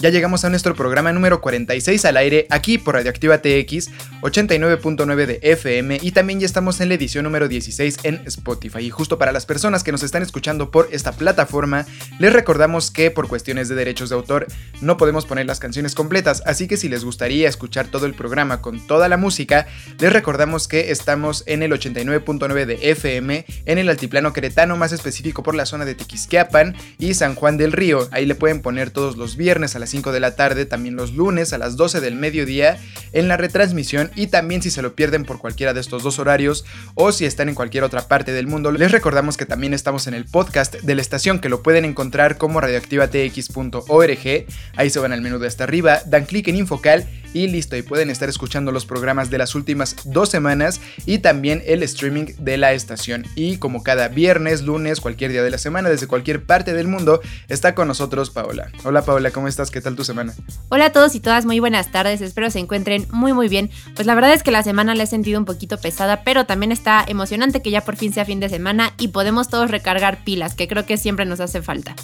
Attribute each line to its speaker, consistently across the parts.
Speaker 1: ya llegamos a nuestro programa número 46 al aire aquí por Radioactiva TX 89.9 de FM y también ya estamos en la edición número 16 en Spotify. Y justo para las personas que nos están escuchando por esta plataforma, les recordamos que por cuestiones de derechos de autor no podemos poner las canciones completas, así que si les gustaría escuchar todo el programa con toda la música, les recordamos que estamos en el 89.9 de FM en el altiplano queretano, más específico por la zona de Tequisquiapan y San Juan del Río. Ahí le pueden poner todos los viernes a las 5 de la tarde, también los lunes a las 12 del mediodía en la retransmisión. Y también si se lo pierden por cualquiera de estos dos horarios o si están en cualquier otra parte del mundo, les recordamos que también estamos en el podcast de la estación que lo pueden encontrar como radioactivatx.org, ahí se van al menú de hasta arriba, dan clic en Infocal y listo, y pueden estar escuchando los programas de las últimas dos semanas y también el streaming de la estación. Y como cada viernes, lunes, cualquier día de la semana, desde cualquier parte del mundo, está con nosotros Paola. Hola Paola, ¿cómo estás? ¿Qué tal tu semana?
Speaker 2: Hola a todos y todas, muy buenas tardes, espero se encuentren muy muy bien. Pues la verdad es que la semana la he sentido un poquito pesada, pero también está emocionante que ya por fin sea fin de semana y podemos todos recargar pilas, que creo que siempre nos hace falta.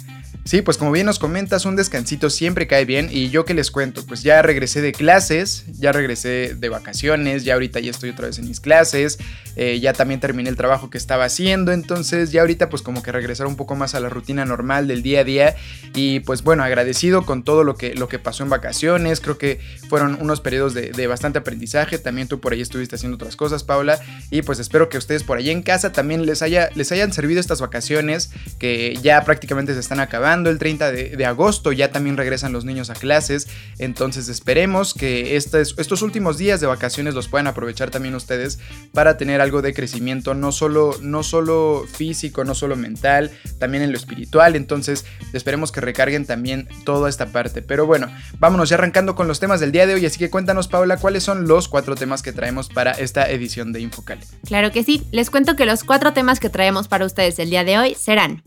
Speaker 1: Sí, pues como bien nos comentas, un descansito siempre cae bien. Y yo que les cuento, pues ya regresé de clases, ya regresé de vacaciones, ya ahorita ya estoy otra vez en mis clases, eh, ya también terminé el trabajo que estaba haciendo, entonces ya ahorita pues como que regresar un poco más a la rutina normal del día a día. Y pues bueno, agradecido con todo lo que, lo que pasó en vacaciones, creo que fueron unos periodos de, bastante aprendizaje, también tú por ahí estuviste haciendo otras cosas, Paula, y pues espero que ustedes por ahí en casa también les, haya, les hayan servido estas vacaciones que ya prácticamente se están acabando el 30 de, agosto, ya también regresan los niños a clases, entonces esperemos que estos últimos días de vacaciones los puedan aprovechar también ustedes para tener algo de crecimiento, no solo, no solo físico, no solo mental, también en lo espiritual, entonces esperemos que recarguen también toda esta parte. Pero bueno, vámonos ya arrancando con los temas del día de hoy, así que cuéntanos Paula, ¿cuáles son los cuatro temas que traemos para esta edición de Infocal?
Speaker 2: Claro que sí, les cuento que los cuatro temas que traemos para ustedes el día de hoy serán...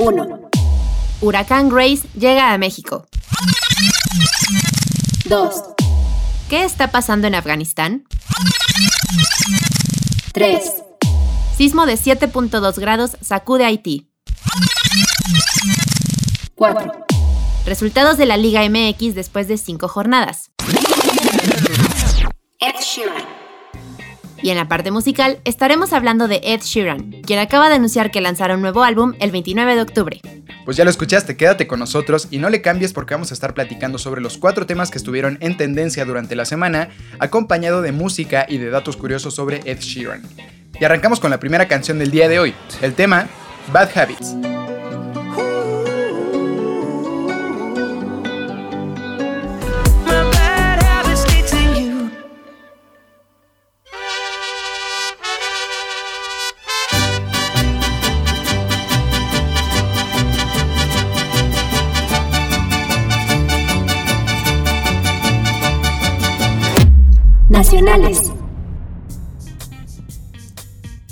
Speaker 2: 1. Huracán Grace llega a México. 2. ¿Qué está pasando en Afganistán? 3. Sismo de 7.2 grados sacude Haití. 4. Resultados de la Liga MX después de 5 jornadas. Ed Sheeran. Y en la parte musical estaremos hablando de Ed Sheeran, quien acaba de anunciar que lanzará un nuevo álbum el 29 de octubre.
Speaker 1: Pues ya lo escuchaste, quédate con nosotros y no le cambies porque vamos a estar platicando sobre los cuatro temas que estuvieron en tendencia durante la semana, acompañado de música y de datos curiosos sobre Ed Sheeran. Y arrancamos con la primera canción del día de hoy, el tema Bad Habits.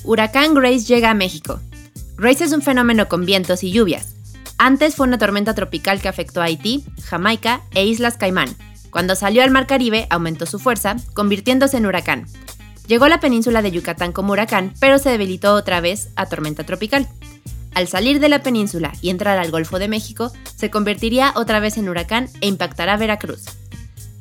Speaker 2: Huracán Grace llega a México. Grace es un fenómeno con vientos y lluvias. Antes fue una tormenta tropical que afectó a Haití, Jamaica e Islas Caimán. Cuando salió al Mar Caribe aumentó su fuerza, convirtiéndose en huracán. Llegó a la península de Yucatán como huracán, pero se debilitó otra vez a tormenta tropical. Al salir de la península y entrar al Golfo de México, se convertiría otra vez en huracán e impactará Veracruz.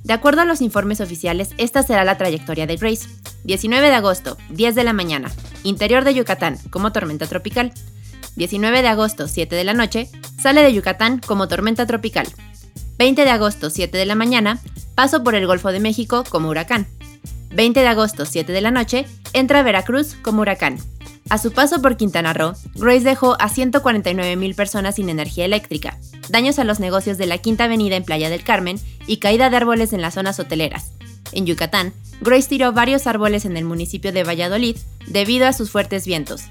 Speaker 2: De acuerdo a los informes oficiales, esta será la trayectoria de Grace. 19 de agosto, 10 de la mañana, interior de Yucatán, como tormenta tropical. 19 de agosto, 7 de la noche, sale de Yucatán como tormenta tropical. 20 de agosto, 7 de la mañana, paso por el Golfo de México como huracán. 20 de agosto, 7 de la noche, entra a Veracruz como huracán. A su paso por Quintana Roo, Grace dejó a 149.000 personas sin energía eléctrica, daños a los negocios de la Quinta Avenida en Playa del Carmen y caída de árboles en las zonas hoteleras. En Yucatán, Grace tiró varios árboles en el municipio de Valladolid debido a sus fuertes vientos.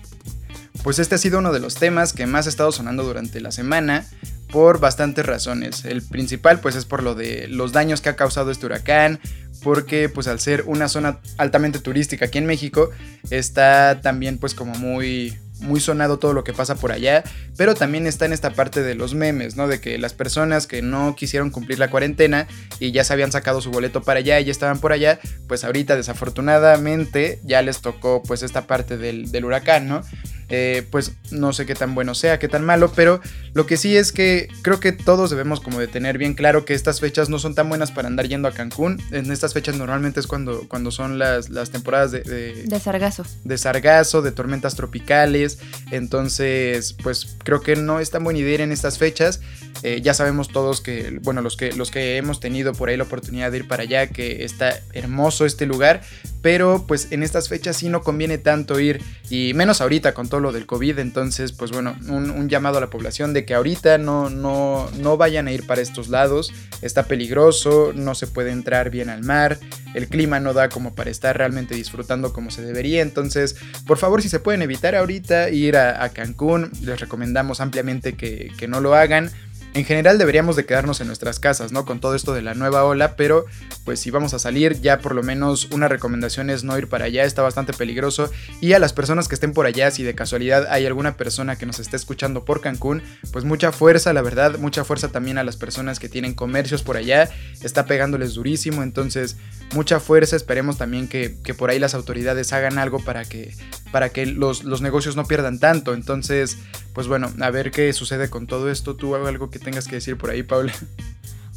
Speaker 1: Pues este ha sido uno de los temas que más ha estado sonando durante la semana por bastantes razones. El principal pues es por lo de los daños que ha causado este huracán, porque pues al ser una zona altamente turística aquí en México, está también pues como muy muy sonado todo lo que pasa por allá, pero también está en esta parte de los memes, ¿no? De que las personas que no quisieron cumplir la cuarentena y ya se habían sacado su boleto para allá y ya estaban por allá, pues ahorita desafortunadamente ya les tocó pues esta parte del, del huracán, ¿no? Eh, pues no sé qué tan bueno sea, qué tan malo, pero lo que sí es que creo que todos debemos como de tener bien claro que estas fechas no son tan buenas para andar yendo a Cancún. En estas fechas normalmente es cuando, cuando son las, las temporadas de,
Speaker 2: de... sargazo.
Speaker 1: De sargazo, de tormentas tropicales. Entonces, pues creo que no es tan buena idea ir en estas fechas. Eh, ya sabemos todos que, bueno, los que, los que hemos tenido por ahí la oportunidad de ir para allá, que está hermoso este lugar, pero pues en estas fechas sí no conviene tanto ir, y menos ahorita con todo lo del COVID, entonces pues bueno, un, llamado a la población de que ahorita no, no, no vayan a ir para estos lados, está peligroso, no se puede entrar bien al mar, el clima no da como para estar realmente disfrutando como se debería, entonces por favor si se pueden evitar ahorita ir a, Cancún, les recomendamos ampliamente que, que no lo hagan. En general deberíamos de quedarnos en nuestras casas, ¿no? Con todo esto de la nueva ola, pero pues si vamos a salir, ya por lo menos una recomendación es no ir para allá, está bastante peligroso. Y a las personas que estén por allá, si de casualidad hay alguna persona que nos esté escuchando por Cancún, pues mucha fuerza, la verdad, mucha fuerza también a las personas que tienen comercios por allá, está pegándoles durísimo, entonces mucha fuerza, esperemos también que, por ahí las autoridades hagan algo para que, para que los, los negocios no pierdan tanto, entonces pues bueno, a ver qué sucede con todo esto. ¿Tú algo que tengas que decir por ahí, Paula?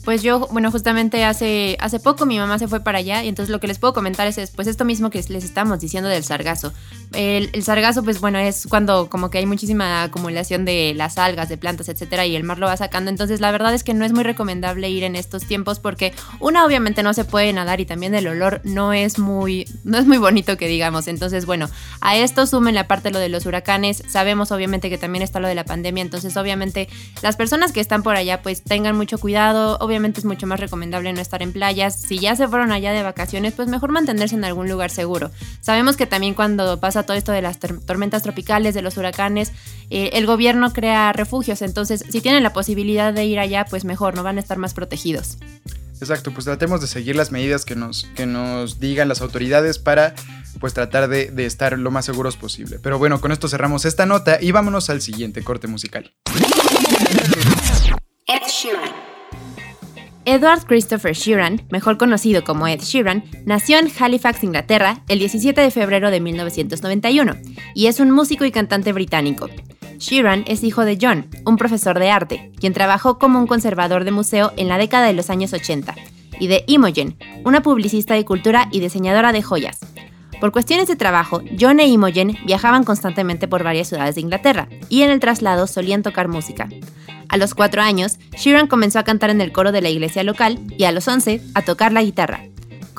Speaker 2: Pues yo, bueno, justamente hace, hace poco mi mamá se fue para allá y entonces lo que les puedo comentar es, pues esto mismo que les estamos diciendo del sargazo. El, sargazo, pues bueno, es cuando como que hay muchísima acumulación de las algas, de plantas, etcétera, y el mar lo va sacando. Entonces la verdad es que no es muy recomendable ir en estos tiempos porque una obviamente no se puede nadar y también el olor no es muy, no es muy bonito que digamos. Entonces bueno, a esto sumen la parte lo de los huracanes. Sabemos obviamente que también está lo de la pandemia, entonces obviamente las personas que están por allá pues tengan mucho cuidado obviamente es mucho más recomendable no estar en playas. Si ya se fueron allá de vacaciones, pues mejor mantenerse en algún lugar seguro. Sabemos que también cuando pasa todo esto de las tormentas tropicales, de los huracanes, eh, el gobierno crea refugios. Entonces, si tienen la posibilidad de ir allá, pues mejor, no van a estar más protegidos.
Speaker 1: Exacto, pues tratemos de seguir las medidas que nos, que nos digan las autoridades para pues tratar de, de estar lo más seguros posible. Pero bueno, con esto cerramos esta nota y vámonos al siguiente corte musical.
Speaker 2: Ed Sheeran. Edward Christopher Sheeran, mejor conocido como Ed Sheeran, nació en Halifax, Inglaterra, el 17 de febrero de 1991 y es un músico y cantante británico. Sheeran es hijo de John, un profesor de arte, quien trabajó como un conservador de museo en la década de los años 80, y de Imogen, una publicista de cultura y diseñadora de joyas. Por cuestiones de trabajo, John e Imogen viajaban constantemente por varias ciudades de Inglaterra y en el traslado solían tocar música. A los 4 años, Sheeran comenzó a cantar en el coro de la iglesia local y a los 11 a tocar la guitarra.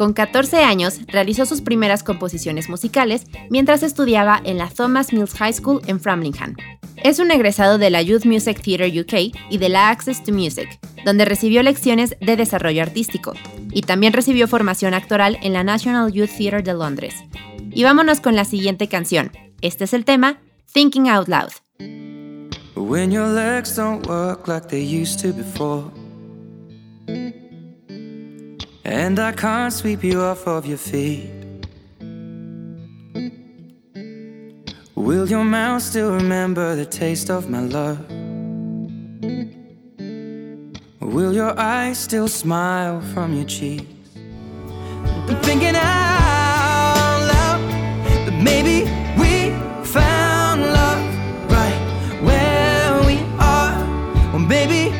Speaker 2: Con 14 años, realizó sus primeras composiciones musicales mientras estudiaba en la Thomas Mills High School en Framlingham. Es un egresado de la Youth Music Theatre UK y de la Access to Music, donde recibió lecciones de desarrollo artístico, y también recibió formación actoral en la National Youth Theatre de Londres. Y vámonos con la siguiente canción. Este es el tema, Thinking Out Loud. And I can't sweep you off of your feet. Will your mouth still remember the taste of my love? Will your eyes still smile from your cheeks? I'm thinking out loud
Speaker 3: that maybe we found love right where we are. Well, maybe.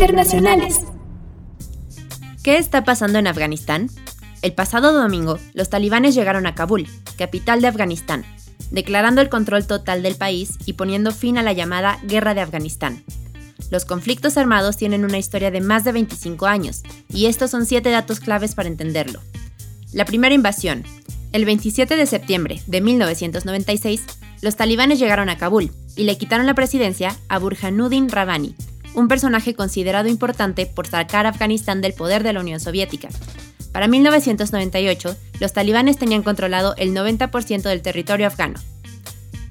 Speaker 4: Internacionales.
Speaker 2: ¿Qué está pasando en Afganistán? El pasado domingo, los talibanes llegaron a Kabul, capital de Afganistán, declarando el control total del país y poniendo fin a la llamada Guerra de Afganistán. Los conflictos armados tienen una historia de más de 25 años, y estos son siete datos claves para entenderlo. La primera invasión. El 27 de septiembre de 1996, los talibanes llegaron a Kabul y le quitaron la presidencia a Burhanuddin Rabbani, un personaje considerado importante por sacar a Afganistán del poder de la Unión Soviética. Para 1998, los talibanes tenían controlado el 90% del territorio afgano.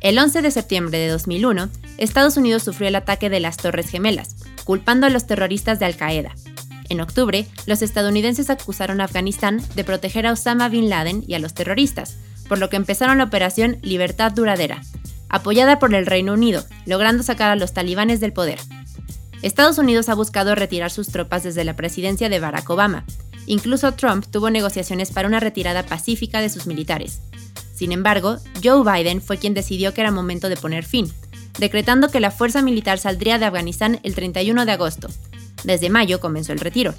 Speaker 2: El 11 de septiembre de 2001, Estados Unidos sufrió el ataque de las Torres Gemelas, culpando a los terroristas de Al-Qaeda. En octubre, los estadounidenses acusaron a Afganistán de proteger a Osama Bin Laden y a los terroristas, por lo que empezaron la operación Libertad Duradera, apoyada por el Reino Unido, logrando sacar a los talibanes del poder. Estados Unidos ha buscado retirar sus tropas desde la presidencia de Barack Obama. Incluso Trump tuvo negociaciones para una retirada pacífica de sus militares. Sin embargo, Joe Biden fue quien decidió que era momento de poner fin, decretando que la fuerza militar saldría de Afganistán el 31 de agosto. Desde mayo comenzó el retiro.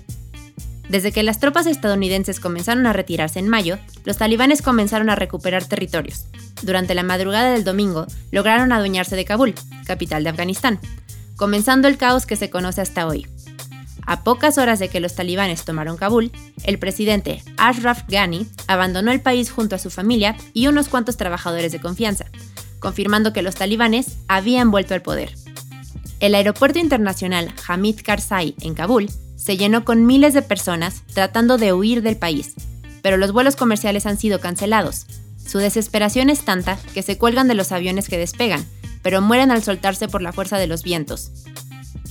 Speaker 2: Desde que las tropas estadounidenses comenzaron a retirarse en mayo, los talibanes comenzaron a recuperar territorios. Durante la madrugada del domingo, lograron adueñarse de Kabul, capital de Afganistán, comenzando el caos que se conoce hasta hoy. A pocas horas de que los talibanes tomaron Kabul, el presidente Ashraf Ghani abandonó el país junto a su familia y unos cuantos trabajadores de confianza, confirmando que los talibanes habían vuelto al poder. El aeropuerto internacional Hamid Karzai en Kabul se llenó con miles de personas tratando de huir del país, pero los vuelos comerciales han sido cancelados. Su desesperación es tanta que se cuelgan de los aviones que despegan, pero mueren al soltarse por la fuerza de los vientos.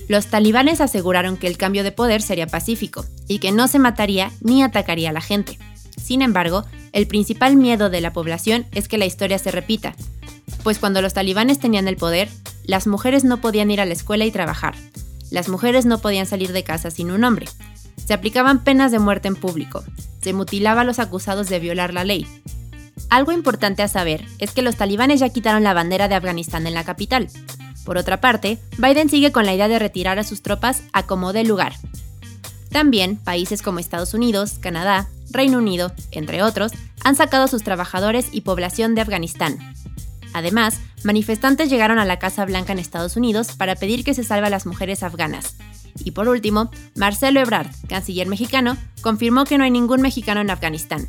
Speaker 2: Los talibanes aseguraron que el cambio de poder sería pacífico y que no se mataría ni atacaría a la gente. Sin embargo, el principal miedo de la población es que la historia se repita, pues cuando los talibanes tenían el poder, las mujeres no podían ir a la escuela y trabajar. Las mujeres no podían salir de casa sin un hombre. Se aplicaban penas de muerte en público. Se mutilaba a los acusados de violar la ley. Algo importante a saber es que los talibanes ya quitaron la bandera de Afganistán en la capital. Por otra parte, Biden sigue con la idea de retirar a sus tropas a como dé lugar. También países como Estados Unidos, Canadá, Reino Unido, entre otros, han sacado a sus trabajadores y población de Afganistán. Además, manifestantes llegaron a la Casa Blanca en Estados Unidos para pedir que se salve a las mujeres afganas. Y por último, Marcelo Ebrard, canciller mexicano, confirmó que no hay ningún mexicano en Afganistán.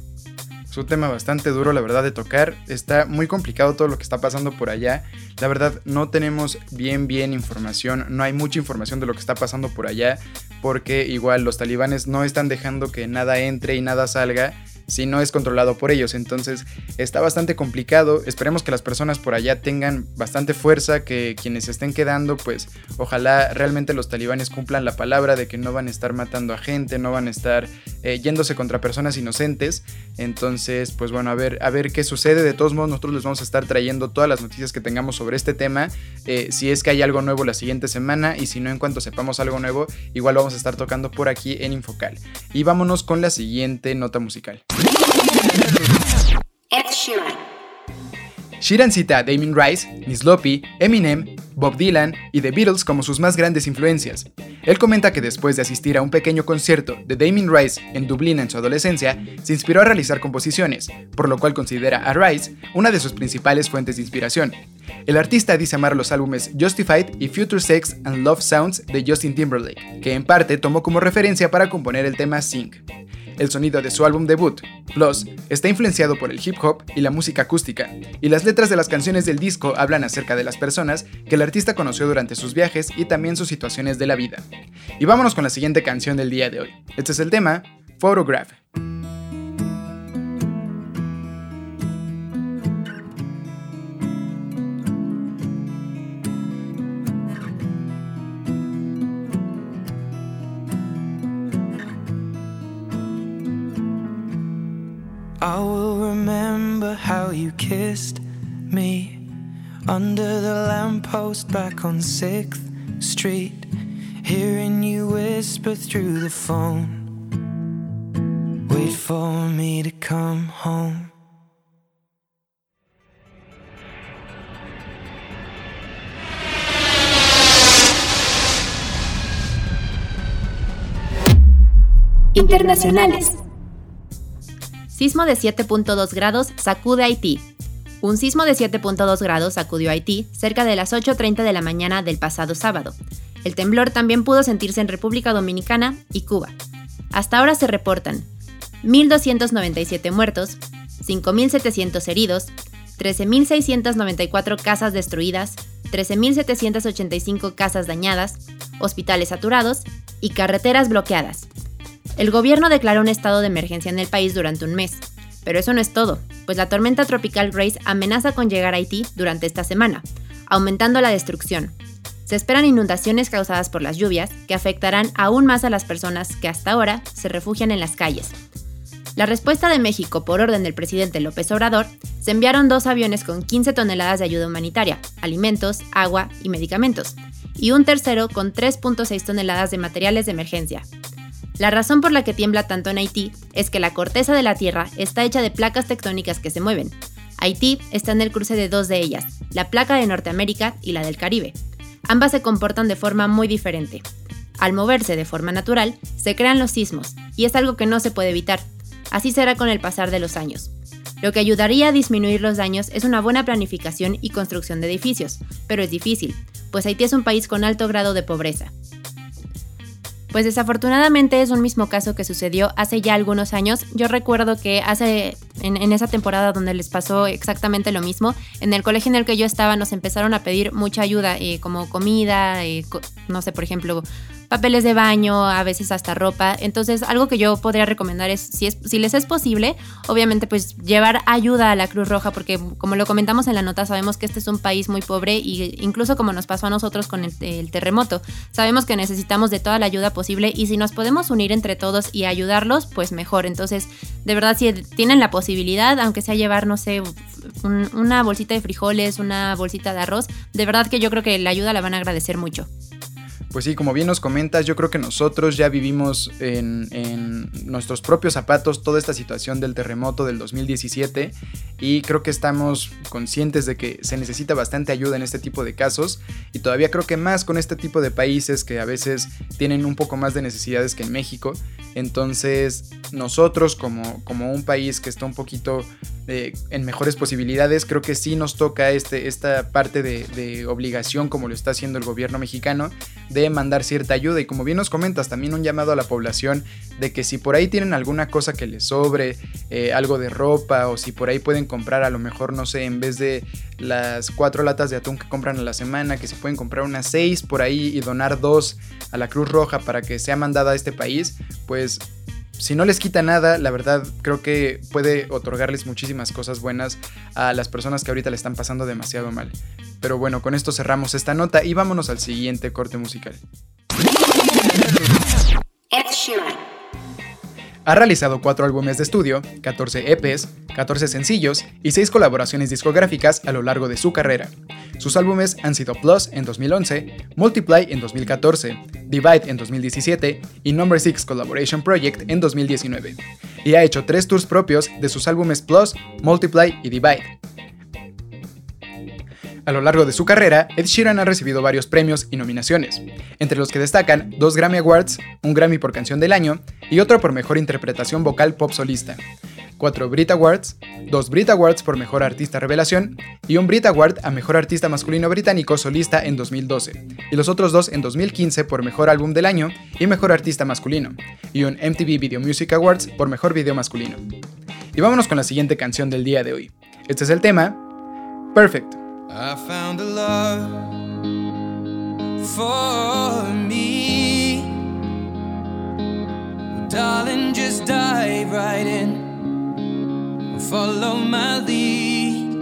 Speaker 1: Es un tema bastante duro, la verdad, de tocar. Está muy complicado todo lo que está pasando por allá. La verdad, no tenemos bien, bien información. No hay mucha información de lo que está pasando por allá. Porque igual los talibanes no están dejando que nada entre y nada salga si no es controlado por ellos. Entonces está bastante complicado. Esperemos que las personas por allá tengan bastante fuerza, que quienes estén quedando, pues ojalá realmente los talibanes cumplan la palabra de que no van a estar matando a gente, no van a estar eh, yéndose contra personas inocentes. Entonces, pues bueno, a ver, a ver qué sucede. De todos modos, nosotros les vamos a estar trayendo todas las noticias que tengamos sobre este tema. Eh, si es que hay algo nuevo la siguiente semana y si no, en cuanto sepamos algo nuevo, igual vamos a estar tocando por aquí en Infocal. Y vámonos con la siguiente nota musical. Ed Sheeran. Cita a Damien Rice, Miss Lopi, Eminem, Bob Dylan y The Beatles como sus más grandes influencias. Él comenta que después de asistir a un pequeño concierto de Damien Rice en Dublín en su adolescencia, se inspiró a realizar composiciones, por lo cual considera a Rice una de sus principales fuentes de inspiración. El artista dice amar los álbumes Justified y Future Sex and Love Sounds de Justin Timberlake, que en parte tomó como referencia para componer el tema Sing. El sonido de su álbum debut, Plus, está influenciado por el hip hop y la música acústica, y las letras de las canciones del disco hablan acerca de las personas que el artista conoció durante sus viajes y también sus situaciones de la vida. Y vámonos con la siguiente canción del día de hoy. Este es el tema, Photograph. I will remember how you kissed me under the lamppost back on 6th Street, hearing you whisper through the phone. Wait for me to come home.
Speaker 4: Internacionales.
Speaker 2: Sismo de 7.2 grados sacude Haití. Un sismo de 7.2 grados sacudió Haití cerca de las 8.30 de la mañana del pasado sábado. El temblor también pudo sentirse en República Dominicana y Cuba. Hasta ahora se reportan 1.297 muertos, 5.700 heridos, 13.694 casas destruidas, 13.785 casas dañadas, hospitales saturados y carreteras bloqueadas. El gobierno declaró un estado de emergencia en el país durante un mes. Pero eso no es todo, pues la tormenta tropical Grace amenaza con llegar a Haití durante esta semana, aumentando la destrucción. Se esperan inundaciones causadas por las lluvias que afectarán aún más a las personas que hasta ahora se refugian en las calles. La respuesta de México por orden del presidente López Obrador, se enviaron dos aviones con 15 toneladas de ayuda humanitaria, alimentos, agua y medicamentos, y un tercero con 3.6 toneladas de materiales de emergencia. La razón por la que tiembla tanto en Haití es que la corteza de la Tierra está hecha de placas tectónicas que se mueven. Haití está en el cruce de dos de ellas, la placa de Norteamérica y la del Caribe. Ambas se comportan de forma muy diferente. Al moverse de forma natural, se crean los sismos, y es algo que no se puede evitar. Así será con el pasar de los años. Lo que ayudaría a disminuir los daños es una buena planificación y construcción de edificios, pero es difícil, pues Haití es un país con alto grado de pobreza. Pues desafortunadamente es un mismo caso que sucedió hace ya algunos años. Yo recuerdo que hace, en, esa temporada donde les pasó exactamente lo mismo, en el colegio en el que yo estaba nos empezaron a pedir mucha ayuda, eh, como comida, eh, no sé, por ejemplo, papeles de baño, a veces hasta ropa. Entonces, algo que yo podría recomendar es si, es, si les es posible, obviamente, pues llevar ayuda a la Cruz Roja, porque como lo comentamos en la nota, sabemos que este es un país muy pobre y incluso como nos pasó a nosotros con el, terremoto, sabemos que necesitamos de toda la ayuda posible y si nos podemos unir entre todos y ayudarlos, pues mejor. Entonces, de verdad, si tienen la posibilidad, aunque sea llevar, no sé, una bolsita de frijoles, una bolsita de arroz, de verdad que yo creo que la ayuda la van a agradecer mucho.
Speaker 1: Pues sí, como bien nos comentas, yo creo que nosotros ya vivimos en, nuestros propios zapatos toda esta situación del terremoto del 2017 y creo que estamos conscientes de que se necesita bastante ayuda en este tipo de casos y todavía creo que más con este tipo de países que a veces tienen un poco más de necesidades que en México. Entonces nosotros como, como un país que está un poquito eh, en mejores posibilidades, creo que sí nos toca este, esta parte de, de obligación como lo está haciendo el gobierno mexicano de mandar cierta ayuda. Y como bien nos comentas también un llamado a la población de que si por ahí tienen alguna cosa que les sobre, eh, algo de ropa o si por ahí pueden comprar a lo mejor no sé, en vez de las cuatro latas de atún que compran a la semana, que se pueden comprar unas seis por ahí y donar dos a la Cruz Roja para que sea mandada a este país, pues si no les quita nada, la verdad creo que puede otorgarles muchísimas cosas buenas a las personas que ahorita le están pasando demasiado mal. Pero bueno, con esto cerramos esta nota y vámonos al siguiente corte musical. Ha realizado cuatro álbumes de estudio, 14 EPs, 14 sencillos y 6 colaboraciones discográficas a lo largo de su carrera. Sus álbumes han sido Plus en 2011, Multiply en 2014, Divide en 2017 y Number 6 Collaboration Project en 2019. Y ha hecho tres tours propios de sus álbumes Plus, Multiply y Divide. A lo largo de su carrera, Ed Sheeran ha recibido varios premios y nominaciones, entre los que destacan dos Grammy Awards, un Grammy por Canción del Año y otro por Mejor Interpretación Vocal Pop Solista, cuatro Brit Awards, dos Brit Awards por Mejor Artista Revelación y un Brit Award a Mejor Artista Masculino Británico Solista en 2012, y los otros dos en 2015 por Mejor Álbum del Año y Mejor Artista Masculino, y un MTV Video Music Awards por Mejor Video Masculino. Y vámonos con la siguiente canción del día de hoy. Este es el tema Perfect I found a love for me. darling, just dive right in. Follow my lead.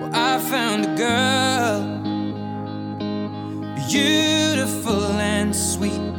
Speaker 1: Well, I found a girl, beautiful and sweet.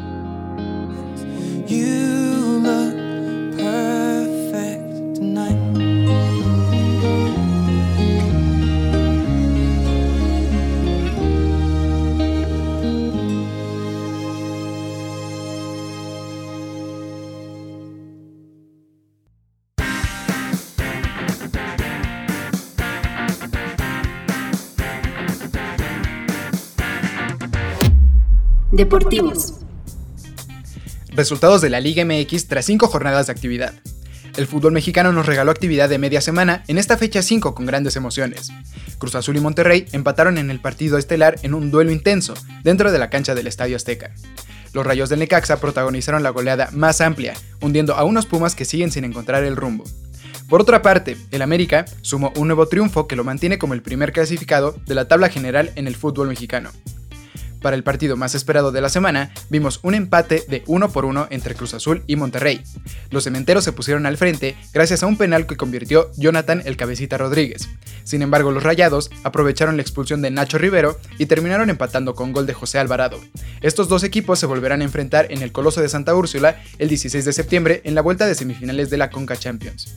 Speaker 4: Deportivos.
Speaker 1: Resultados de la Liga MX tras 5 jornadas de actividad. El fútbol mexicano nos regaló actividad de media semana en esta fecha 5 con grandes emociones. Cruz Azul y Monterrey empataron en el partido estelar en un duelo intenso dentro de la cancha del Estadio Azteca. Los Rayos del Necaxa protagonizaron la goleada más amplia, hundiendo a unos Pumas que siguen sin encontrar el rumbo. Por otra parte, el América sumó un nuevo triunfo que lo mantiene como el primer clasificado de la tabla general en el fútbol mexicano. Para el partido más esperado de la semana, vimos un empate de 1 por 1 entre Cruz Azul y Monterrey. Los cementeros se pusieron al frente gracias a un penal que convirtió Jonathan el Cabecita Rodríguez. Sin embargo, los Rayados aprovecharon la expulsión de Nacho Rivero y terminaron empatando con gol de José Alvarado. Estos dos equipos se volverán a enfrentar en el Coloso de Santa Úrsula el 16 de septiembre en la vuelta de semifinales de la Conca Champions.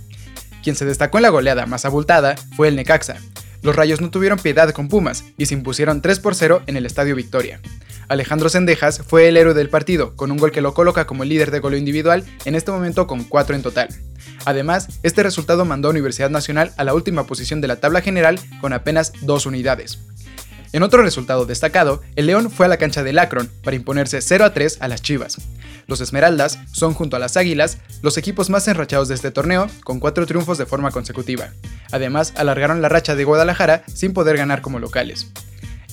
Speaker 1: Quien se destacó en la goleada más abultada fue el Necaxa, los Rayos no tuvieron piedad con Pumas y se impusieron 3 por 0 en el Estadio Victoria. Alejandro Sendejas fue el héroe del partido, con un gol que lo coloca como líder de gol individual, en este momento con 4 en total. Además, este resultado mandó a Universidad Nacional a la última posición de la tabla general con apenas 2 unidades. En otro resultado destacado, el León fue a la cancha del Akron para imponerse 0 a 3 a las Chivas. Los Esmeraldas son junto a las Águilas los equipos más enrachados de este torneo, con cuatro triunfos de forma consecutiva. Además, alargaron la racha de Guadalajara sin poder ganar como locales.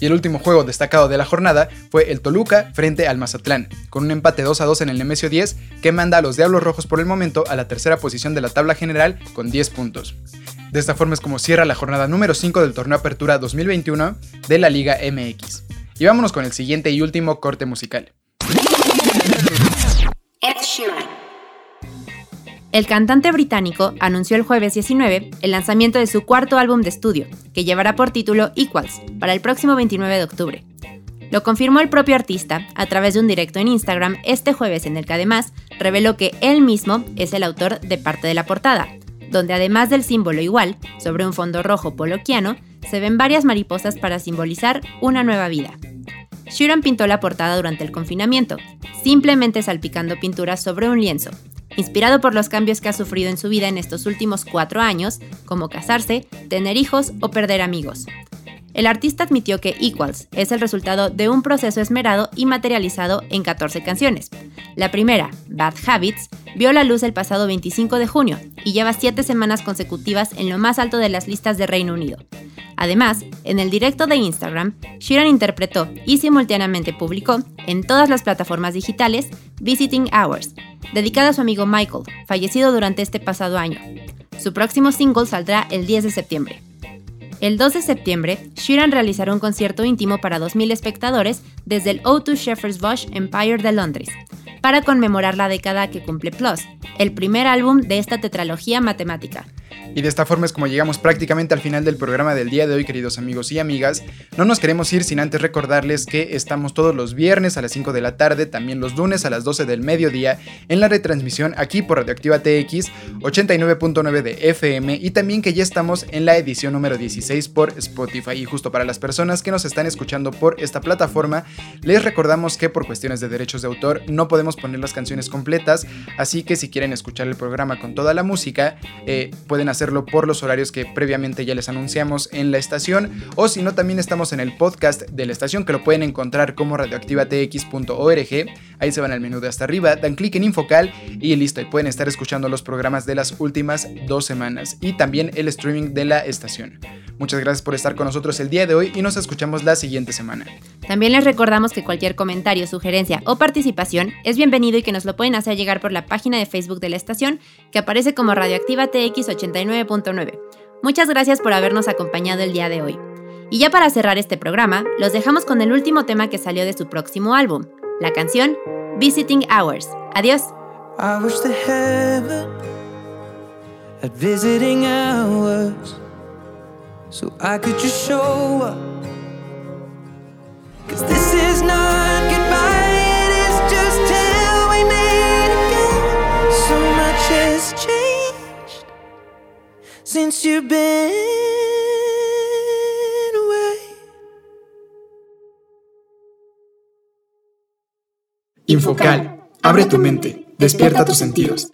Speaker 1: Y el último juego destacado de la jornada fue el Toluca frente al Mazatlán, con un empate 2 a 2 en el Nemesio 10 que manda a los Diablos Rojos por el momento a la tercera posición de la tabla general con 10 puntos. De esta forma es como cierra la jornada número 5 del torneo Apertura 2021 de la Liga MX. Y vámonos con el siguiente y último corte musical.
Speaker 2: El cantante británico anunció el jueves 19 el lanzamiento de su cuarto álbum de estudio, que llevará por título Equals, para el próximo 29 de octubre. Lo confirmó el propio artista a través de un directo en Instagram este jueves en el que además reveló que él mismo es el autor de parte de la portada, donde además del símbolo igual, sobre un fondo rojo poloquiano, se ven varias mariposas para simbolizar una nueva vida. Sheeran pintó la portada durante el confinamiento, simplemente salpicando pinturas sobre un lienzo, inspirado por los cambios que ha sufrido en su vida en estos últimos cuatro años, como casarse, tener hijos o perder amigos. El artista admitió que Equals es el resultado de un proceso esmerado y materializado en 14 canciones. La primera, Bad Habits, vio la luz el pasado 25 de junio y lleva 7 semanas consecutivas en lo más alto de las listas de Reino Unido. Además, en el directo de Instagram, Sheeran interpretó y simultáneamente publicó en todas las plataformas digitales Visiting Hours, dedicada a su amigo Michael, fallecido durante este pasado año. Su próximo single saldrá el 10 de septiembre. El 2 de septiembre, Sheeran realizará un concierto íntimo para 2.000 espectadores desde el O2 Shepherd's Bush Empire de Londres, para conmemorar la década que cumple Plus, el primer álbum de esta tetralogía matemática.
Speaker 1: Y de esta forma es como llegamos prácticamente al final del programa del día de hoy, queridos amigos y amigas. No nos queremos ir sin antes recordarles que estamos todos los viernes a las 5 de la tarde, también los lunes a las 12 del mediodía, en la retransmisión aquí por Radioactiva TX 89.9 de FM y también que ya estamos en la edición número 16 por Spotify. Y justo para las personas que nos están escuchando por esta plataforma, les recordamos que por cuestiones de derechos de autor no podemos poner las canciones completas, así que si quieren escuchar el programa con toda la música, eh, pueden hacer por los horarios que previamente ya les anunciamos en la estación o si no también estamos en el podcast de la estación que lo pueden encontrar como radioactivatx.org. Ahí se van al menú de hasta arriba, dan clic en Infocal y listo, y pueden estar escuchando los programas de las últimas dos semanas y también el streaming de la estación. Muchas gracias por estar con nosotros el día de hoy y nos escuchamos la siguiente semana.
Speaker 2: También les recordamos que cualquier comentario, sugerencia o participación es bienvenido y que nos lo pueden hacer llegar por la página de Facebook de la estación que aparece como Radioactiva TX 89.9. Muchas gracias por habernos acompañado el día de hoy. Y ya para cerrar este programa, los dejamos con el último tema que salió de su próximo álbum, la canción Visiting Hours. Adiós. Since you've been.
Speaker 1: Infocal, abre tu mente, despierta tus sentidos.